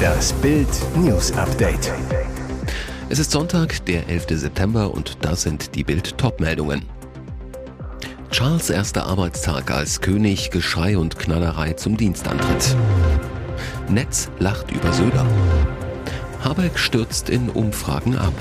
Das Bild News Update. Es ist Sonntag, der 11. September und das sind die Bild Topmeldungen. Charles erster Arbeitstag als König, Geschrei und Knallerei zum Dienstantritt. Netz lacht über Söder. Habeck stürzt in Umfragen ab.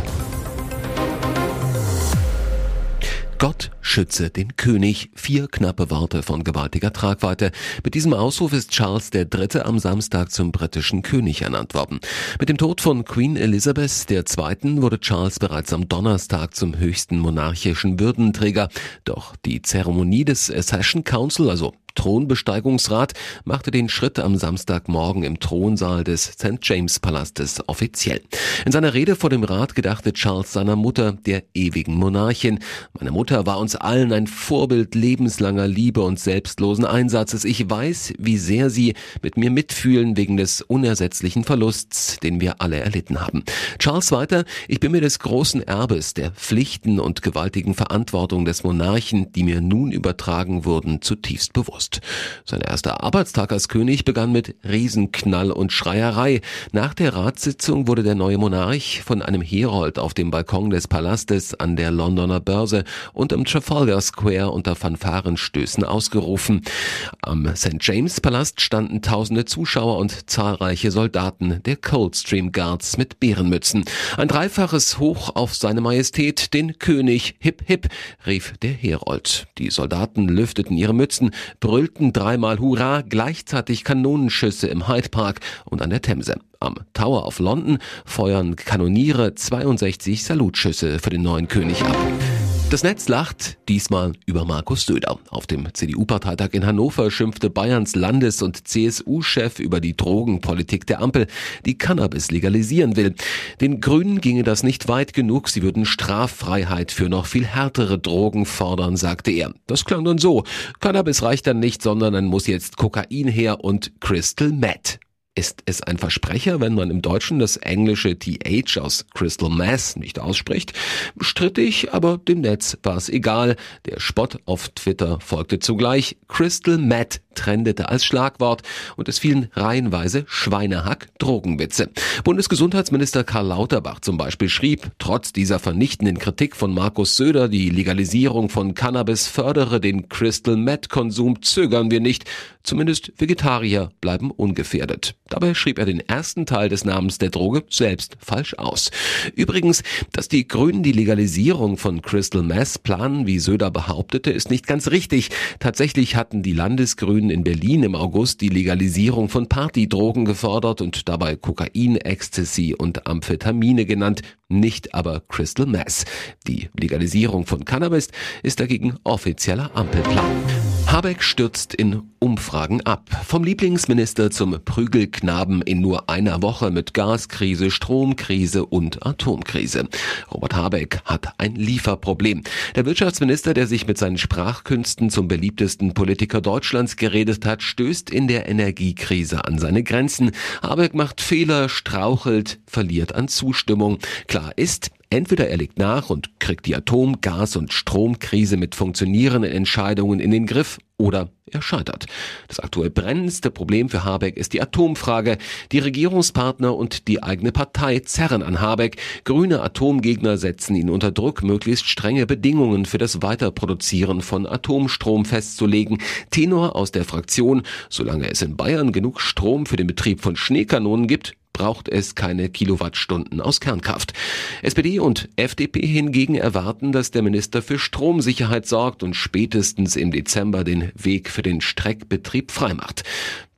Gott schütze den König. Vier knappe Worte von gewaltiger Tragweite. Mit diesem Ausruf ist Charles III. am Samstag zum britischen König ernannt worden. Mit dem Tod von Queen Elizabeth II. wurde Charles bereits am Donnerstag zum höchsten monarchischen Würdenträger. Doch die Zeremonie des Accession Council, also Thronbesteigungsrat machte den Schritt am Samstagmorgen im Thronsaal des St. James Palastes offiziell. In seiner Rede vor dem Rat gedachte Charles seiner Mutter, der ewigen Monarchin. Meine Mutter war uns allen ein Vorbild lebenslanger Liebe und selbstlosen Einsatzes. Ich weiß, wie sehr sie mit mir mitfühlen wegen des unersetzlichen Verlusts, den wir alle erlitten haben. Charles weiter, ich bin mir des großen Erbes, der Pflichten und gewaltigen Verantwortung des Monarchen, die mir nun übertragen wurden, zutiefst bewusst. August. Sein erster Arbeitstag als König begann mit Riesenknall und Schreierei. Nach der Ratssitzung wurde der neue Monarch von einem Herold auf dem Balkon des Palastes an der Londoner Börse und im Trafalgar Square unter Fanfarenstößen ausgerufen. Am St. James Palast standen tausende Zuschauer und zahlreiche Soldaten der Coldstream Guards mit Bärenmützen. Ein dreifaches Hoch auf seine Majestät, den König, hip hip, rief der Herold. Die Soldaten lüfteten ihre Mützen, brüllten dreimal Hurra, gleichzeitig Kanonenschüsse im Hyde Park und an der Themse. Am Tower of London feuern Kanoniere 62 Salutschüsse für den neuen König ab. Das Netz lacht diesmal über Markus Söder. Auf dem CDU-Parteitag in Hannover schimpfte Bayerns Landes- und CSU-Chef über die Drogenpolitik der Ampel, die Cannabis legalisieren will. Den Grünen ginge das nicht weit genug, sie würden Straffreiheit für noch viel härtere Drogen fordern, sagte er. Das klang dann so. Cannabis reicht dann nicht, sondern dann muss jetzt Kokain her und Crystal Meth. Ist es ein Versprecher, wenn man im Deutschen das englische TH aus Crystal Mass nicht ausspricht? Strittig, aber dem Netz war es egal. Der Spott auf Twitter folgte zugleich. Crystal Matt trendete als Schlagwort und es fielen reihenweise Schweinehack-Drogenwitze. Bundesgesundheitsminister Karl Lauterbach zum Beispiel schrieb, trotz dieser vernichtenden Kritik von Markus Söder, die Legalisierung von Cannabis fördere den Crystal Meth-Konsum, zögern wir nicht. Zumindest Vegetarier bleiben ungefährdet. Dabei schrieb er den ersten Teil des Namens der Droge selbst falsch aus. Übrigens, dass die Grünen die Legalisierung von Crystal Meth planen, wie Söder behauptete, ist nicht ganz richtig. Tatsächlich hatten die Landesgrünen in Berlin im August die Legalisierung von Partydrogen gefordert und dabei Kokain, Ecstasy und Amphetamine genannt, nicht aber Crystal Meth. Die Legalisierung von Cannabis ist dagegen offizieller Ampelplan. Habeck stürzt in Umfragen ab. Vom Lieblingsminister zum Prügelknaben in nur einer Woche mit Gaskrise, Stromkrise und Atomkrise. Robert Habeck hat ein Lieferproblem. Der Wirtschaftsminister, der sich mit seinen Sprachkünsten zum beliebtesten Politiker Deutschlands geredet hat, stößt in der Energiekrise an seine Grenzen. Habeck macht Fehler, strauchelt, verliert an Zustimmung. Klar ist, Entweder er legt nach und kriegt die Atom-, Gas- und Stromkrise mit funktionierenden Entscheidungen in den Griff oder er scheitert. Das aktuell brennendste Problem für Habeck ist die Atomfrage. Die Regierungspartner und die eigene Partei zerren an Habeck. Grüne Atomgegner setzen ihn unter Druck, möglichst strenge Bedingungen für das Weiterproduzieren von Atomstrom festzulegen. Tenor aus der Fraktion, solange es in Bayern genug Strom für den Betrieb von Schneekanonen gibt, braucht es keine Kilowattstunden aus Kernkraft. SPD und FDP hingegen erwarten, dass der Minister für Stromsicherheit sorgt und spätestens im Dezember den Weg für den Streckbetrieb freimacht.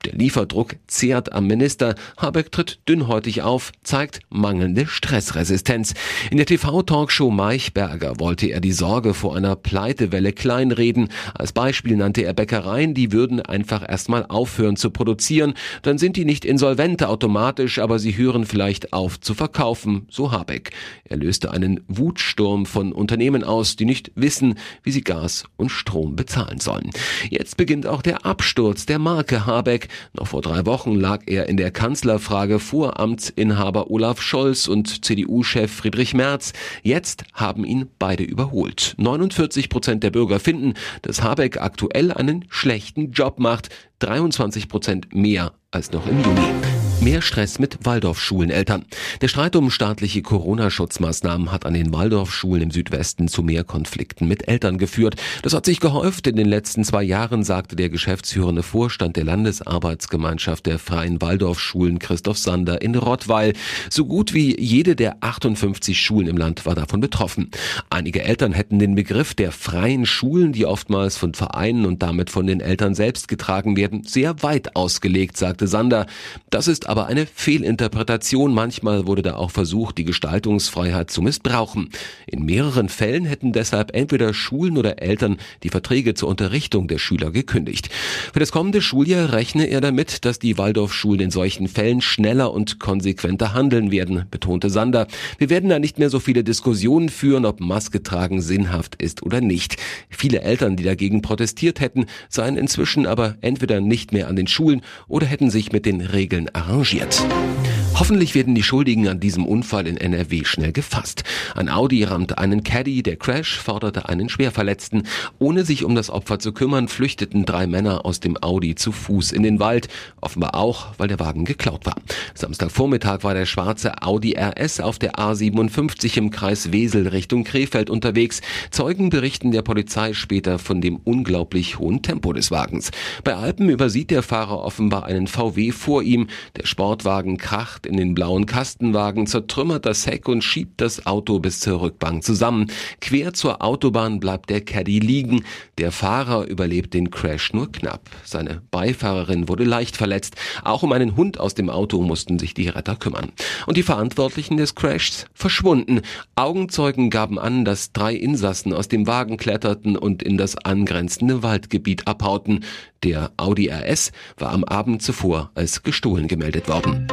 Der Lieferdruck zehrt am Minister. Habeck tritt dünnhäutig auf, zeigt mangelnde Stressresistenz. In der TV-Talkshow Maichberger wollte er die Sorge vor einer Pleitewelle kleinreden. Als Beispiel nannte er Bäckereien, die würden einfach erstmal aufhören zu produzieren. Dann sind die nicht insolvent automatisch, aber sie hören vielleicht auf zu verkaufen, so Habeck. Er löste einen Wutsturm von Unternehmen aus, die nicht wissen, wie sie Gas und Strom bezahlen sollen. Jetzt beginnt auch der Absturz der Marke Habeck. Noch vor drei Wochen lag er in der Kanzlerfrage vor Amtsinhaber Olaf Scholz und CDU-Chef Friedrich Merz. Jetzt haben ihn beide überholt. 49 Prozent der Bürger finden, dass Habeck aktuell einen schlechten Job macht. 23 Prozent mehr als noch im Juni. Mehr Stress mit Waldorfschuleneltern. Der Streit um staatliche Corona-Schutzmaßnahmen hat an den Waldorfschulen im Südwesten zu mehr Konflikten mit Eltern geführt. Das hat sich gehäuft. In den letzten zwei Jahren sagte der geschäftsführende Vorstand der Landesarbeitsgemeinschaft der Freien Waldorfschulen Christoph Sander in Rottweil. So gut wie jede der 58 Schulen im Land war davon betroffen. Einige Eltern hätten den Begriff der freien Schulen, die oftmals von Vereinen und damit von den Eltern selbst getragen werden, sehr weit ausgelegt, sagte Sander. Das ist aber eine Fehlinterpretation. Manchmal wurde da auch versucht, die Gestaltungsfreiheit zu missbrauchen. In mehreren Fällen hätten deshalb entweder Schulen oder Eltern die Verträge zur Unterrichtung der Schüler gekündigt. Für das kommende Schuljahr rechne er damit, dass die Waldorfschulen in solchen Fällen schneller und konsequenter handeln werden, betonte Sander. Wir werden da nicht mehr so viele Diskussionen führen, ob Maske tragen sinnhaft ist oder nicht. Viele Eltern, die dagegen protestiert hätten, seien inzwischen aber entweder nicht mehr an den Schulen oder hätten sich mit den Regeln arrangiert arrangiert. Hoffentlich werden die Schuldigen an diesem Unfall in NRW schnell gefasst. Ein Audi rammte einen Caddy, der Crash forderte einen Schwerverletzten. Ohne sich um das Opfer zu kümmern, flüchteten drei Männer aus dem Audi zu Fuß in den Wald, offenbar auch, weil der Wagen geklaut war. Samstagvormittag war der schwarze Audi RS auf der A57 im Kreis Wesel Richtung Krefeld unterwegs. Zeugen berichten der Polizei später von dem unglaublich hohen Tempo des Wagens. Bei Alpen übersieht der Fahrer offenbar einen VW vor ihm. Der Sportwagen kracht in den blauen Kastenwagen, zertrümmert das Heck und schiebt das Auto bis zur Rückbank zusammen. Quer zur Autobahn bleibt der Caddy liegen. Der Fahrer überlebt den Crash nur knapp. Seine Beifahrerin wurde leicht verletzt. Auch um einen Hund aus dem Auto mussten sich die Retter kümmern. Und die Verantwortlichen des Crashs verschwunden. Augenzeugen gaben an, dass drei Insassen aus dem Wagen kletterten und in das angrenzende Waldgebiet abhauten. Der Audi RS war am Abend zuvor als gestohlen gemeldet worden.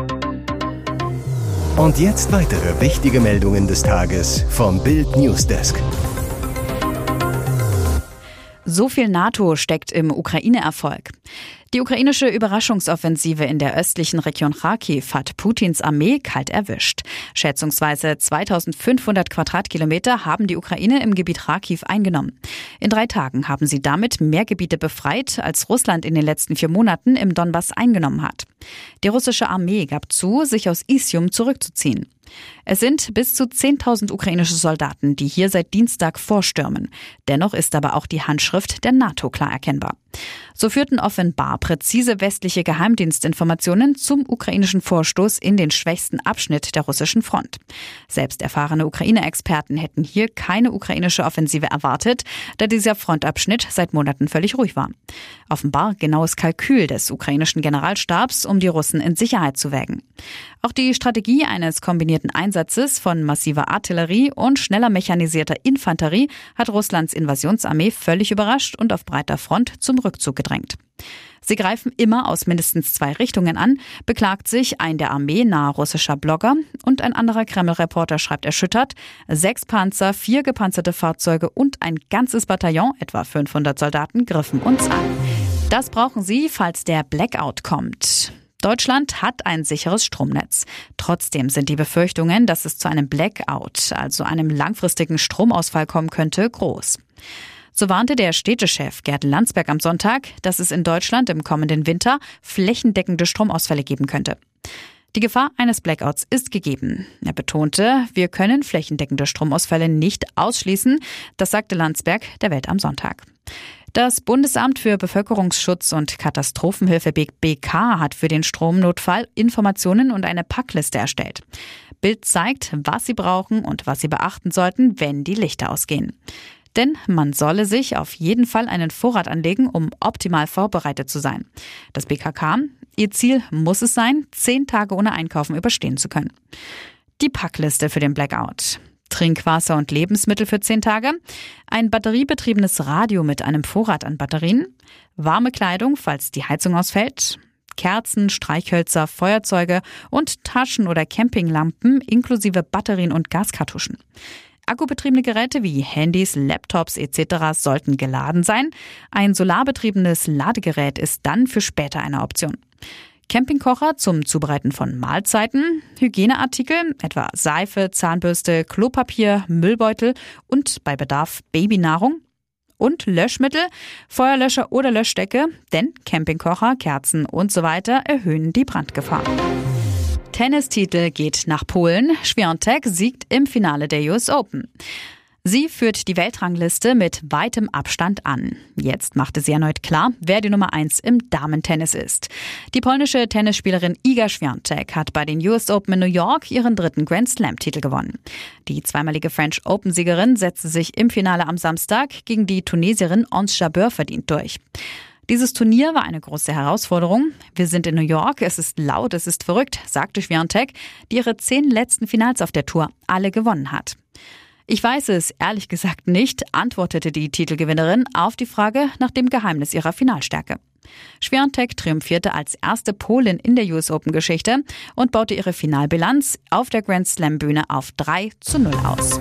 Und jetzt weitere wichtige Meldungen des Tages vom Bild Newsdesk. So viel NATO steckt im Ukraine-Erfolg. Die ukrainische Überraschungsoffensive in der östlichen Region Kharkiv hat Putins Armee kalt erwischt. Schätzungsweise 2500 Quadratkilometer haben die Ukraine im Gebiet Kharkiv eingenommen. In drei Tagen haben sie damit mehr Gebiete befreit, als Russland in den letzten vier Monaten im Donbass eingenommen hat. Die russische Armee gab zu, sich aus Isium zurückzuziehen. Es sind bis zu 10.000 ukrainische Soldaten, die hier seit Dienstag vorstürmen. Dennoch ist aber auch die Handschrift der NATO klar erkennbar. So führten offenbar präzise westliche Geheimdienstinformationen zum ukrainischen Vorstoß in den schwächsten Abschnitt der russischen Front. Selbst erfahrene Ukraine-Experten hätten hier keine ukrainische Offensive erwartet, da dieser Frontabschnitt seit Monaten völlig ruhig war. Offenbar genaues Kalkül des ukrainischen Generalstabs, um die Russen in Sicherheit zu wägen. Auch die Strategie eines kombinierten Einsatzes von massiver Artillerie und schneller mechanisierter Infanterie hat Russlands Invasionsarmee völlig überrascht und auf breiter Front zum Rückzug gedrängt. Sie greifen immer aus mindestens zwei Richtungen an, beklagt sich ein der Armee nahe russischer Blogger und ein anderer Kreml-Reporter schreibt erschüttert, sechs Panzer, vier gepanzerte Fahrzeuge und ein ganzes Bataillon, etwa 500 Soldaten, griffen uns an. Das brauchen sie, falls der Blackout kommt. Deutschland hat ein sicheres Stromnetz. Trotzdem sind die Befürchtungen, dass es zu einem Blackout, also einem langfristigen Stromausfall kommen könnte, groß. So warnte der Städtechef Gerd Landsberg am Sonntag, dass es in Deutschland im kommenden Winter flächendeckende Stromausfälle geben könnte. Die Gefahr eines Blackouts ist gegeben. Er betonte, wir können flächendeckende Stromausfälle nicht ausschließen. Das sagte Landsberg der Welt am Sonntag. Das Bundesamt für Bevölkerungsschutz und Katastrophenhilfe BK hat für den Stromnotfall Informationen und eine Packliste erstellt. Bild zeigt, was Sie brauchen und was Sie beachten sollten, wenn die Lichter ausgehen. Denn man solle sich auf jeden Fall einen Vorrat anlegen, um optimal vorbereitet zu sein. Das BKK, ihr Ziel muss es sein, zehn Tage ohne Einkaufen überstehen zu können. Die Packliste für den Blackout. Trinkwasser und Lebensmittel für zehn Tage, ein batteriebetriebenes Radio mit einem Vorrat an Batterien, warme Kleidung, falls die Heizung ausfällt, Kerzen, Streichhölzer, Feuerzeuge und Taschen- oder Campinglampen inklusive Batterien und Gaskartuschen. Akkubetriebene Geräte wie Handys, Laptops etc. sollten geladen sein. Ein solarbetriebenes Ladegerät ist dann für später eine Option. Campingkocher zum Zubereiten von Mahlzeiten, Hygieneartikel, etwa Seife, Zahnbürste, Klopapier, Müllbeutel und bei Bedarf Babynahrung und Löschmittel, Feuerlöscher oder Löschdecke, denn Campingkocher, Kerzen und so weiter erhöhen die Brandgefahr. Tennistitel geht nach Polen. Świątek siegt im Finale der US Open. Sie führt die Weltrangliste mit weitem Abstand an. Jetzt machte sie erneut klar, wer die Nummer 1 im Damentennis ist. Die polnische Tennisspielerin Iga Świątek hat bei den US Open in New York ihren dritten Grand Slam-Titel gewonnen. Die zweimalige French Open-Siegerin setzte sich im Finale am Samstag gegen die Tunesierin Ons Jabeur verdient durch. Dieses Turnier war eine große Herausforderung. Wir sind in New York, es ist laut, es ist verrückt, sagte Schwiontek, die ihre zehn letzten Finals auf der Tour alle gewonnen hat. Ich weiß es ehrlich gesagt nicht, antwortete die Titelgewinnerin auf die Frage nach dem Geheimnis ihrer Finalstärke. Schwerontek triumphierte als erste Polin in der US Open Geschichte und baute ihre Finalbilanz auf der Grand Slam Bühne auf 3 zu 0 aus.